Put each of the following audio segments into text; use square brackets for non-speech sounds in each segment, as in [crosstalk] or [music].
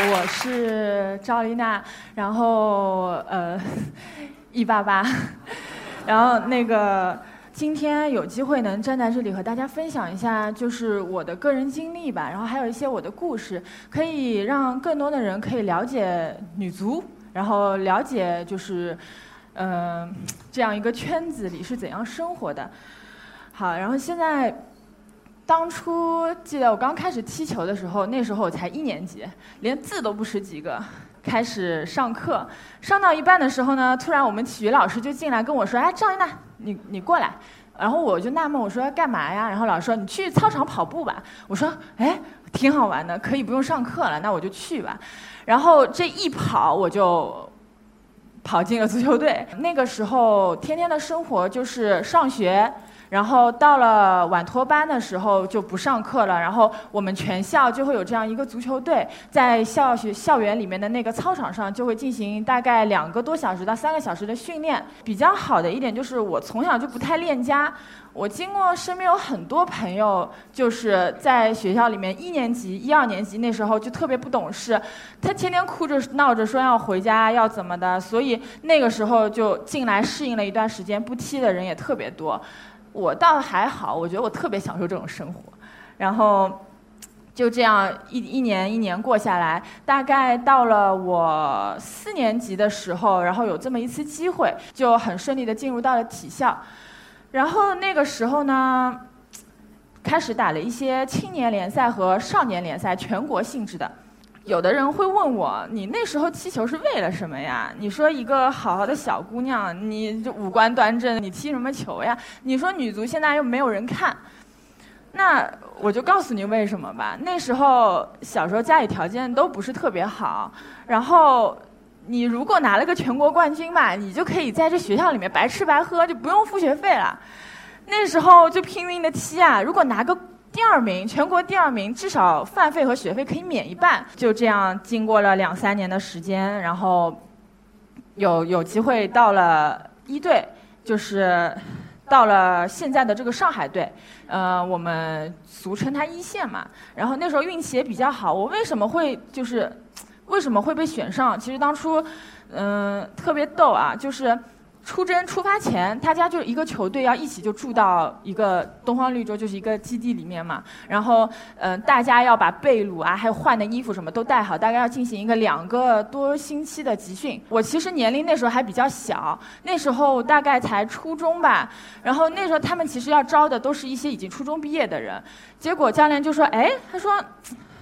我是赵丽娜，然后呃，一八八，然后那个今天有机会能站在这里和大家分享一下，就是我的个人经历吧，然后还有一些我的故事，可以让更多的人可以了解女足，然后了解就是嗯、这样一个圈子里是怎样生活的。好，然后现在。当初记得我刚开始踢球的时候，那时候我才一年级，连字都不识几个。开始上课，上到一半的时候呢，突然我们体育老师就进来跟我说：“哎，赵一娜，你你过来。”然后我就纳闷，我说干嘛呀？然后老师说：“你去操场跑步吧。”我说：“哎，挺好玩的，可以不用上课了，那我就去吧。”然后这一跑，我就跑进了足球队。那个时候，天天的生活就是上学。然后到了晚托班的时候就不上课了，然后我们全校就会有这样一个足球队，在校学校园里面的那个操场上就会进行大概两个多小时到三个小时的训练。比较好的一点就是我从小就不太恋家，我经过身边有很多朋友就是在学校里面一年级、一二年级那时候就特别不懂事，他天天哭着闹着说要回家要怎么的，所以那个时候就进来适应了一段时间，不踢的人也特别多。我倒还好，我觉得我特别享受这种生活，然后就这样一一年一年过下来，大概到了我四年级的时候，然后有这么一次机会，就很顺利的进入到了体校，然后那个时候呢，开始打了一些青年联赛和少年联赛，全国性质的。有的人会问我，你那时候踢球是为了什么呀？你说一个好好的小姑娘，你五官端正，你踢什么球呀？你说女足现在又没有人看，那我就告诉你为什么吧。那时候小时候家里条件都不是特别好，然后你如果拿了个全国冠军吧，你就可以在这学校里面白吃白喝，就不用付学费了。那时候就拼命的踢啊，如果拿个。第二名，全国第二名，至少饭费和学费可以免一半。就这样，经过了两三年的时间，然后有有机会到了一队，就是到了现在的这个上海队，呃，我们俗称它一线嘛。然后那时候运气也比较好，我为什么会就是为什么会被选上？其实当初嗯、特别逗啊，就是。出征出发前，大家就一个球队要一起就住到一个东方绿洲，就是一个基地里面嘛。然后，嗯、大家要把被褥啊，还有换的衣服什么都带好，大概要进行一个两个多星期的集训。我其实年龄那时候还比较小，那时候大概才初中吧。然后那时候他们其实要招的都是一些已经初中毕业的人。结果教练就说：“哎，他说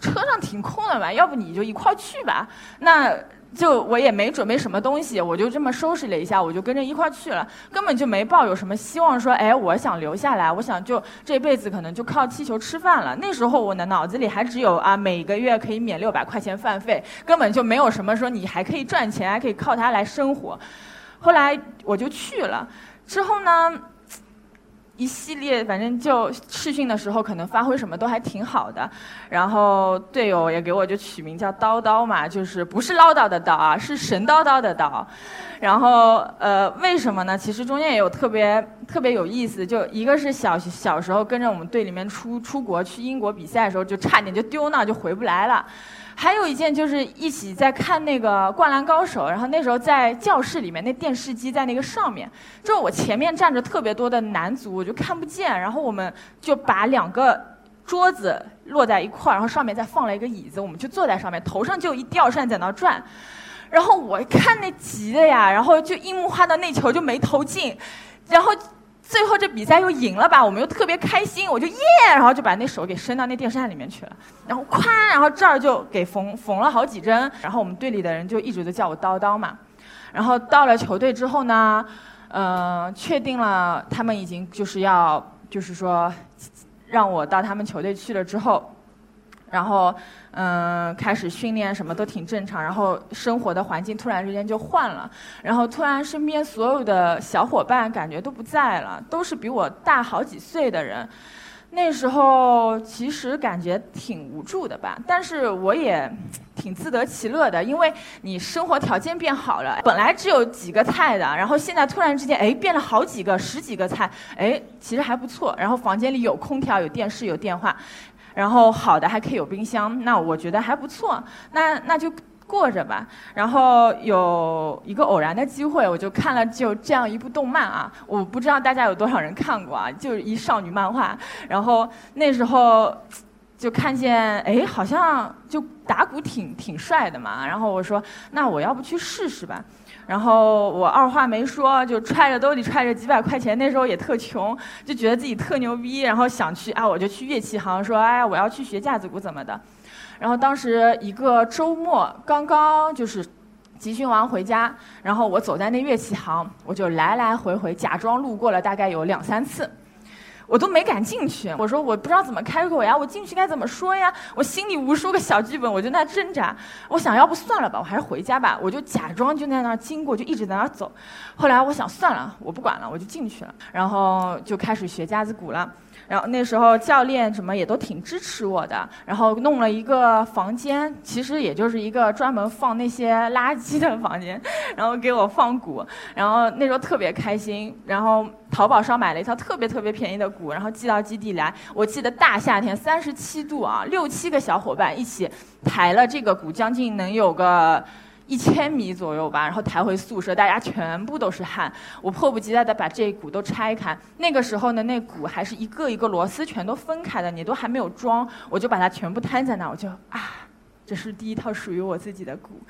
车上挺空的嘛，要不你就一块去吧。”那。就我也没准备什么东西，我就这么收拾了一下，我就跟着一块儿去了，根本就没抱有什么希望说，哎，我想留下来，我想就这辈子可能就靠气球吃饭了。那时候我的脑子里还只有啊，每个月可以免六百块钱饭费，根本就没有什么说你还可以赚钱，还可以靠它来生活。后来我就去了，之后呢？一系列，反正就试训的时候，可能发挥什么都还挺好的。然后队友也给我就取名叫叨叨嘛，就是不是唠叨的叨啊，是神叨叨的叨。然后呃，为什么呢？其实中间也有特别特别有意思，就一个是小小时候跟着我们队里面出出国去英国比赛的时候，就差点就丢那就回不来了。还有一件就是一起在看那个《灌篮高手》，然后那时候在教室里面，那电视机在那个上面，就我前面站着特别多的男足，我就看不见，然后我们就把两个桌子摞在一块儿，然后上面再放了一个椅子，我们就坐在上面，头上就一吊扇在那转，然后我看那急的呀，然后就樱木花道那球就没投进，然后。最后这比赛又赢了吧，我们又特别开心，我就耶，然后就把那手给伸到那电扇里面去了，然后咵，然后这儿就给缝缝了好几针，然后我们队里的人就一直都叫我叨叨嘛，然后到了球队之后呢，呃，确定了他们已经就是要就是说让我到他们球队去了之后，然后嗯、开始训练什么都挺正常，然后生活的环境突然之间就换了，然后突然身边所有的小伙伴感觉都不在了，都是比我大好几岁的人。那时候其实感觉挺无助的吧，但是我也挺自得其乐的，因为你生活条件变好了，本来只有几个菜的，然后现在突然之间哎变了好几个、十几个菜，哎其实还不错。然后房间里有空调、有电视、有电话。然后好的还可以有冰箱，那我觉得还不错，那那就过着吧。然后有一个偶然的机会，我就看了就这样一部动漫啊，我不知道大家有多少人看过啊，就是一少女漫画。然后那时候就看见，哎，好像就打鼓挺挺帅的嘛。然后我说，那我要不去试试吧。然后我二话没说，就揣着兜里揣着几百块钱，那时候也特穷，就觉得自己特牛逼，然后想去啊，我就去乐器行说，哎，我要去学架子鼓怎么的。然后当时一个周末刚刚就是集训完回家，然后我走在那乐器行，我就来来回回假装路过了大概有两三次。我都没敢进去，我说我不知道怎么开口呀，我进去该怎么说呀？我心里无数个小剧本，我就在挣扎。我想要不算了吧，我还是回家吧。我就假装就在那儿经过，就一直在那儿走。后来我想算了，我不管了，我就进去了，然后就开始学架子鼓了。然后那时候教练什么也都挺支持我的，然后弄了一个房间，其实也就是一个专门放那些垃圾的房间，然后给我放鼓，然后那时候特别开心，然后淘宝上买了一套特别特别便宜的鼓，然后寄到基地来。我记得大夏天三十七度啊，六七个小伙伴一起抬了这个鼓，将近能有个。一千米左右吧，然后抬回宿舍，大家全部都是汗。我迫不及待地把这鼓都拆开。那个时候呢，那鼓还是一个一个螺丝全都分开的，你都还没有装，我就把它全部摊在那，我就啊，这是第一套属于我自己的鼓。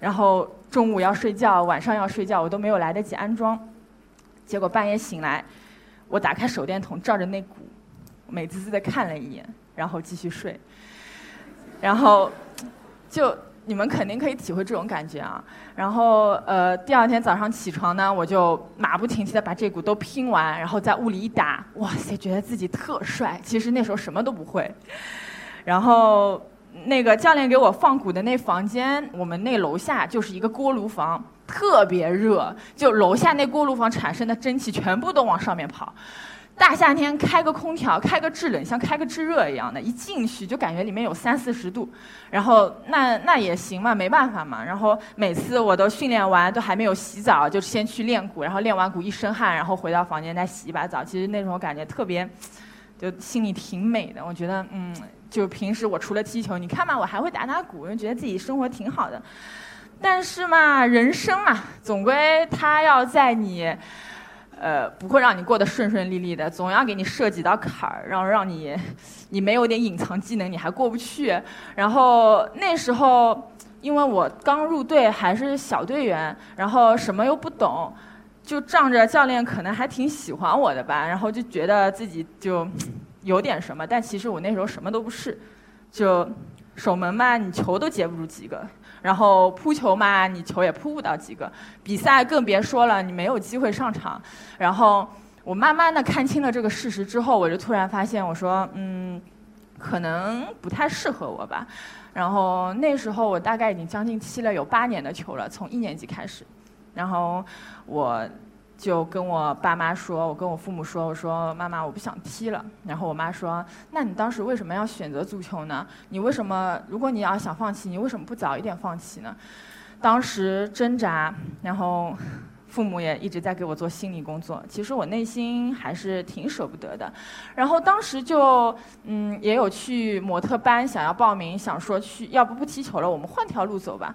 然后中午要睡觉，晚上要睡觉，我都没有来得及安装。结果半夜醒来，我打开手电筒照着那鼓，美滋滋地看了一眼，然后继续睡。然后就。你们肯定可以体会这种感觉啊！然后，呃，第二天早上起床呢，我就马不停蹄的把这鼓都拼完，然后在屋里一打，哇塞，觉得自己特帅。其实那时候什么都不会。然后，那个教练给我放鼓的那房间，我们那楼下就是一个锅炉房，特别热，就楼下那锅炉房产生的蒸汽全部都往上面跑。大夏天开个空调，开个制冷像开个制热一样的，一进去就感觉里面有三四十度，然后那那也行嘛，没办法嘛。然后每次我都训练完都还没有洗澡，就先去练鼓，然后练完鼓一身汗，然后回到房间再洗一把澡。其实那种感觉特别，就心里挺美的。我觉得，嗯，就平时我除了踢球，你看嘛，我还会打打鼓，就觉得自己生活挺好的。但是嘛，人生嘛，总归他要在你。呃，不会让你过得顺顺利利的，总要给你设几道坎儿，让让你，[laughs] 你没有点隐藏技能，你还过不去。然后那时候，因为我刚入队，还是小队员，然后什么又不懂，就仗着教练可能还挺喜欢我的吧，然后就觉得自己就 [tsk] 有点什么，但其实我那时候什么都不是，就守门嘛，你球都接不住几个。然后扑球嘛，你球也扑不到几个，比赛更别说了，你没有机会上场。然后我慢慢的看清了这个事实之后，我就突然发现，我说，嗯，可能不太适合我吧。然后那时候我大概已经将近踢了有八年的球了，从一年级开始。然后我。就跟我爸妈说，我跟我父母说，我说妈妈，我不想踢了。然后我妈说，那你当时为什么要选择足球呢？你为什么，如果你要想放弃，你为什么不早一点放弃呢？当时挣扎，然后父母也一直在给我做心理工作。其实我内心还是挺舍不得的。然后当时就嗯，也有去模特班想要报名，想说去，要不不踢球了，我们换条路走吧。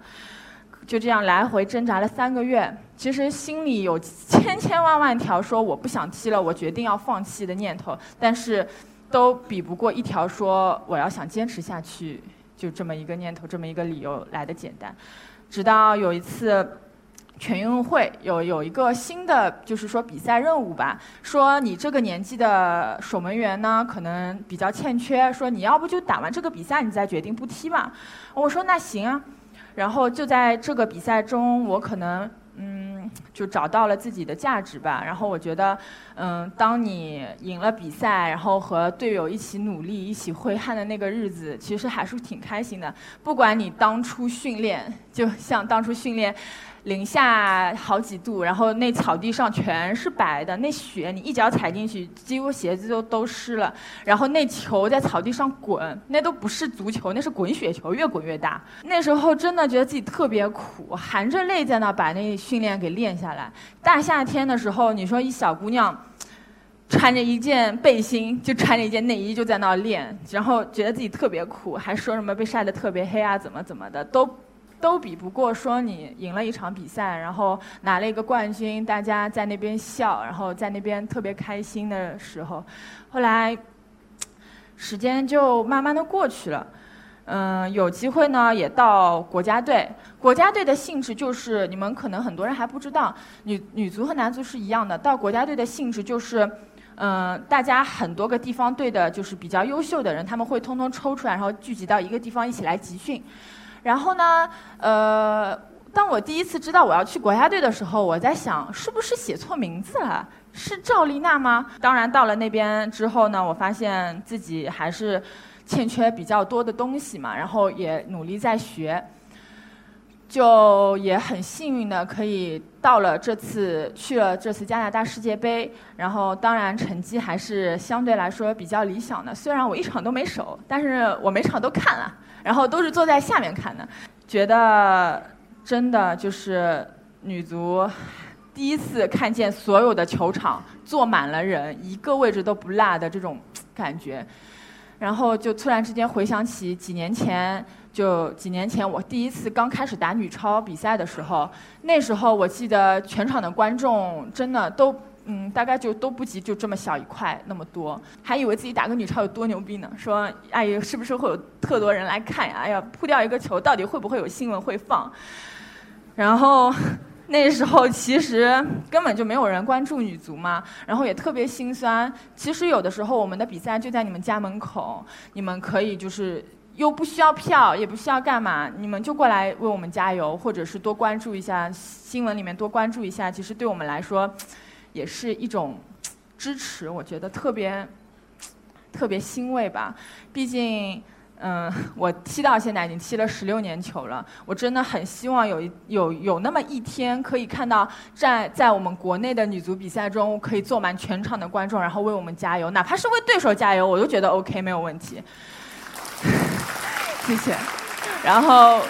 就这样来回挣扎了三个月，其实心里有千千万万条说我不想踢了，我决定要放弃的念头，但是都比不过一条说我要想坚持下去，就这么一个念头，这么一个理由来的简单。直到有一次全运会有有一个新的就是说比赛任务吧，说你这个年纪的守门员呢可能比较欠缺，说你要不就打完这个比赛你再决定不踢吧。我说那行啊。然后就在这个比赛中，我可能嗯就找到了自己的价值吧。然后我觉得，嗯，当你赢了比赛，然后和队友一起努力、一起挥汗的那个日子，其实还是挺开心的。不管你当初训练，就像当初训练。零下好几度，然后那草地上全是白的，那雪你一脚踩进去，几乎鞋子都都湿了。然后那球在草地上滚，那都不是足球，那是滚雪球，越滚越大。那时候真的觉得自己特别苦，含着泪在那把那训练给练下下来。大夏天的时候，你说一小姑娘。穿着一件背心，就穿着一件内衣就在那儿练，然后觉得自己特别酷，还说什么被晒得特别黑啊，怎么怎么的，都都比不过说你赢了一场比赛，然后拿了一个冠军，大家在那边笑，然后在那边特别开心的时候。后来时间就慢慢的过去了，嗯，有机会呢也到国家队。国家队的性质就是你们可能很多人还不知道，女女足和男足是一样的。到国家队的性质就是。嗯，大家很多个地方队的，就是比较优秀的人，他们会通通抽出来，然后聚集到一个地方一起来集训。然后呢，呃，当我第一次知道我要去国家队的时候，我在想，是不是写错名字了？是赵丽娜吗？当然，到了那边之后呢，我发现自己还是欠缺比较多的东西嘛，然后也努力在学。就也很幸运的可以到了这次去了这次加拿大世界杯，然后当然成绩还是相对来说比较理想的。虽然我一场都没守，但是我每场都看了，然后都是坐在下面看的，觉得真的就是女足第一次看见所有的球场坐满了人，一个位置都不落的这种感觉，然后就突然之间回想起几年前。就几年前，我第一次刚开始打女超比赛的时候，那时候我记得全场的观众真的都，嗯，大概就都不及就这么小一块那么多，还以为自己打个女超有多牛逼呢。说，哎呀，是不是会有特多人来看呀？哎呀，扑掉一个球，到底会不会有新闻会放？然后那时候其实根本就没有人关注女足嘛，然后也特别心酸。其实有的时候我们的比赛就在你们家门口，你们可以就是。又不需要票，也不需要干嘛，你们就过来为我们加油，或者是多关注一下新闻里面多关注一下，其实对我们来说，也是一种支持。我觉得特别特别欣慰吧。毕竟，嗯，我踢到现在已经踢了十六年球了，我真的很希望有有有那么一天可以看到在在我们国内的女足比赛中可以坐满全场的观众，然后为我们加油，哪怕是为对手加油，我都觉得 OK 没有问题。[laughs] 谢谢。然后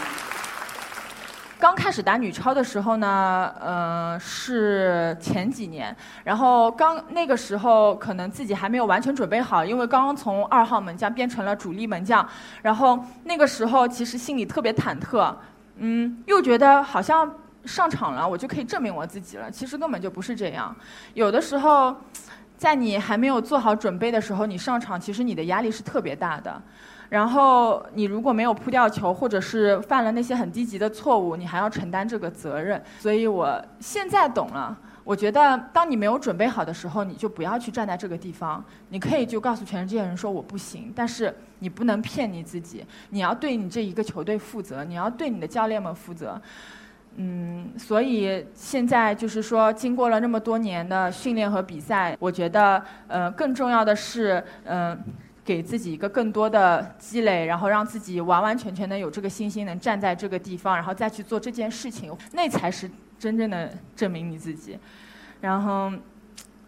刚开始打女超的时候呢，呃，是前几年。然后刚那个时候可能自己还没有完全准备好，因为刚刚从二号门将变成了主力门将。然后那个时候其实心里特别忐忑，嗯，又觉得好像上场了我就可以证明我自己了。其实根本就不是这样。有的时候，在你还没有做好准备的时候，你上场，其实你的压力是特别大的。然后你如果没有扑掉球，或者是犯了那些很低级的错误，你还要承担这个责任。所以我现在懂了。我觉得当你没有准备好的时候，你就不要去站在这个地方。你可以就告诉全世界人说我不行，但是你不能骗你自己。你要对你这一个球队负责，你要对你的教练们负责。嗯，所以现在就是说，经过了那么多年的训练和比赛，我觉得呃，更重要的是嗯。给自己一个更多的积累，然后让自己完完全全的有这个信心，能站在这个地方，然后再去做这件事情，那才是真正的证明你自己。然后，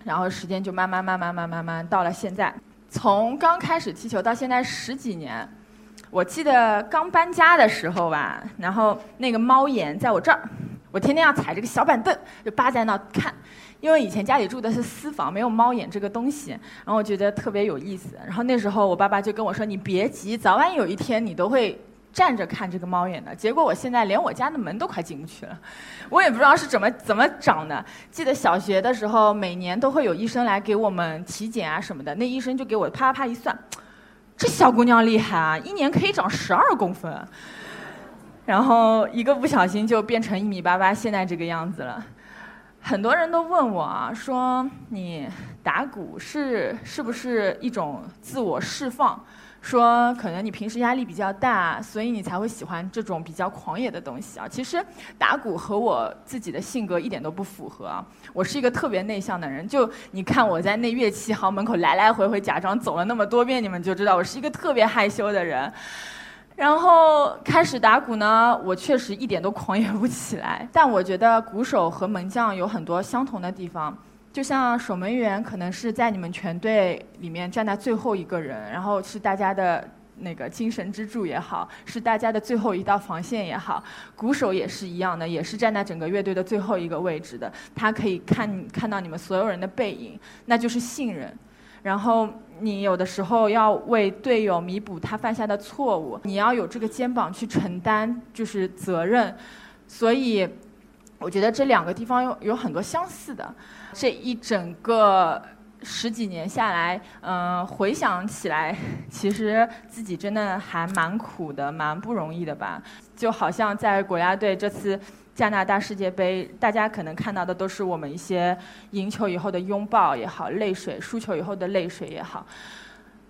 然后时间就慢慢慢慢慢慢慢到了现在，从刚开始踢球到现在十几年，我记得刚搬家的时候吧，然后那个猫眼在我这儿，我天天要踩着个小板凳，就扒在那看。因为以前家里住的是私房，没有猫眼这个东西，然后我觉得特别有意思。然后那时候我爸爸就跟我说：“你别急，早晚有一天你都会站着看这个猫眼的。”结果我现在连我家的门都快进不去了，我也不知道是怎么怎么长的。记得小学的时候，每年都会有医生来给我们体检啊什么的，那医生就给我啪啪啪一算，这小姑娘厉害啊，一年可以长十二公分，然后一个不小心就变成一米八八，现在这个样子了。很多人都问我啊，说你打鼓是是不是一种自我释放？说可能你平时压力比较大，所以你才会喜欢这种比较狂野的东西啊。其实打鼓和我自己的性格一点都不符合。我是一个特别内向的人，就你看我在那乐器行门口来来回回，假装走了那么多遍，你们就知道我是一个特别害羞的人。然后开始打鼓呢，我确实一点都狂野不起来。[laughs] 但我觉得鼓手和门将有很多相同的地方，就像守门员可能是在你们全队里面站在最后一个人，然后是大家的那个精神支柱也好，是大家的最后一道防线也好。鼓手也是一样的，也是站在整个乐队的最后一个位置的。他可以看看到你们所有人的背影，那就是信任。然后你有的时候要为队友弥补他犯下的错误，你要有这个肩膀去承担就是责任。所以，我觉得这两个地方有有很多相似的。这一整个。十几年下来，嗯，回想起来，其实自己真的还蛮苦的，蛮不容易的吧。就好像在国家队这次加拿大世界杯，大家可能看到的都是我们一些赢球以后的拥抱也好，泪水；输球以后的泪水也好。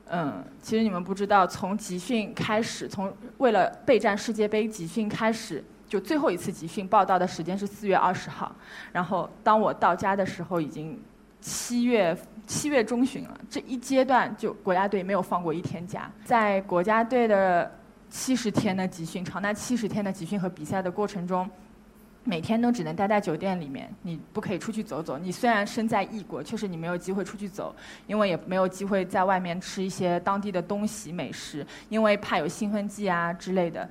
嗯，其实你们不知道，从集训开始，从为了备战世界杯集训开始，就最后一次集训报道的时间是四月二十号。然后当我到家的时候，已经七月。七月中旬了，这一阶段就国家队没有放过一天假。在国家队的七十天的集训，长达七十天的集训和比赛的过程中，每天都只能待在酒店里面，你不可以出去走走。你虽然身在异国，确实你没有机会出去走，因为也没有机会在外面吃一些当地的东西美食，因为怕有兴奋剂啊之类的。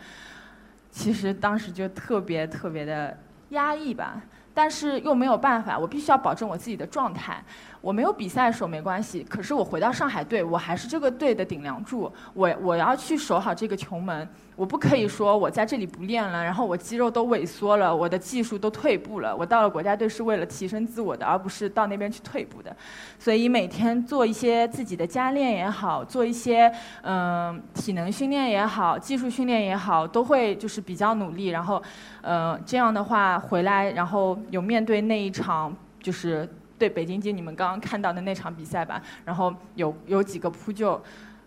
其实当时就特别特别的压抑吧，但是又没有办法，我必须要保证我自己的状态。我没有比赛的时候没关系，可是我回到上海队，我还是这个队的顶梁柱。我我要去守好这个球门，我不可以说我在这里不练了，然后我肌肉都萎缩了，我的技术都退步了。我到了国家队是为了提升自我的，而不是到那边去退步的。所以每天做一些自己的加练也好，做一些嗯体能训练也好，技术训练也好，都会就是比较努力。然后，呃，这样的话回来，然后有面对那一场就是。对北京街，你们刚刚看到的那场比赛吧，然后有有几个扑救，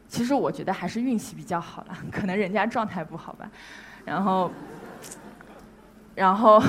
其实我觉得还是运气比较好了，可能人家状态不好吧，然后，然后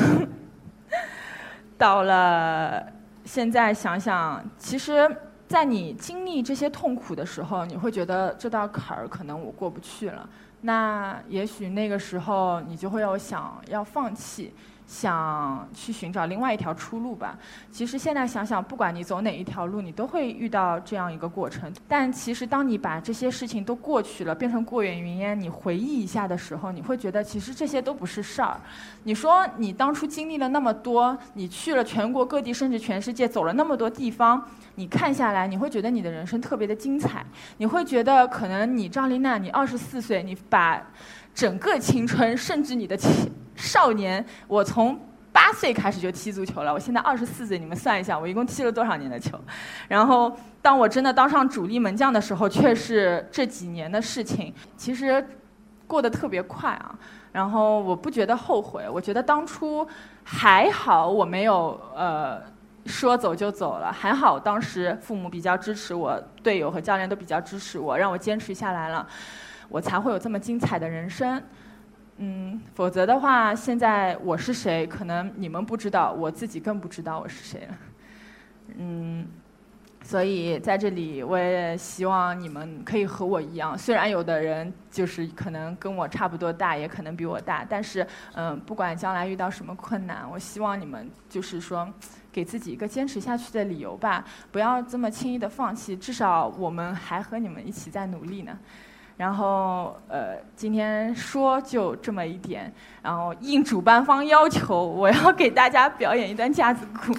到了现在想想，其实，在你经历这些痛苦的时候，你会觉得这道坎儿可能我过不去了，那也许那个时候你就会有想要放弃。想去寻找另外一条出路吧。其实现在想想，不管你走哪一条路，你都会遇到这样一个过程。但其实当你把这些事情都过去了，变成过眼云烟，你回忆一下的时候，你会觉得其实这些都不是事儿。你说你当初经历了那么多，你去了全国各地，甚至全世界，走了那么多地方，你看下来，你会觉得你的人生特别的精彩。你会觉得可能你张丽娜，你二十四岁，你把整个青春，甚至你的青。少年，我从八岁开始就踢足球了。我现在二十四岁，你们算一下，我一共踢了多少年的球？然后，当我真的当上主力门将的时候，却是这几年的事情。其实，过得特别快啊。然后，我不觉得后悔。我觉得当初还好，我没有呃说走就走了。还好当时父母比较支持我，队友和教练都比较支持我，让我坚持下来了，我才会有这么精彩的人生。嗯，否则的话，现在我是谁，可能你们不知道，我自己更不知道我是谁了。嗯，所以在这里，我也希望你们可以和我一样。虽然有的人就是可能跟我差不多大，也可能比我大，但是嗯，不管将来遇到什么困难，我希望你们就是说，给自己一个坚持下去的理由吧，不要这么轻易的放弃。至少我们还和你们一起在努力呢。然后，呃，今天说就这么一点。然后应主办方要求，我要给大家表演一段架子鼓。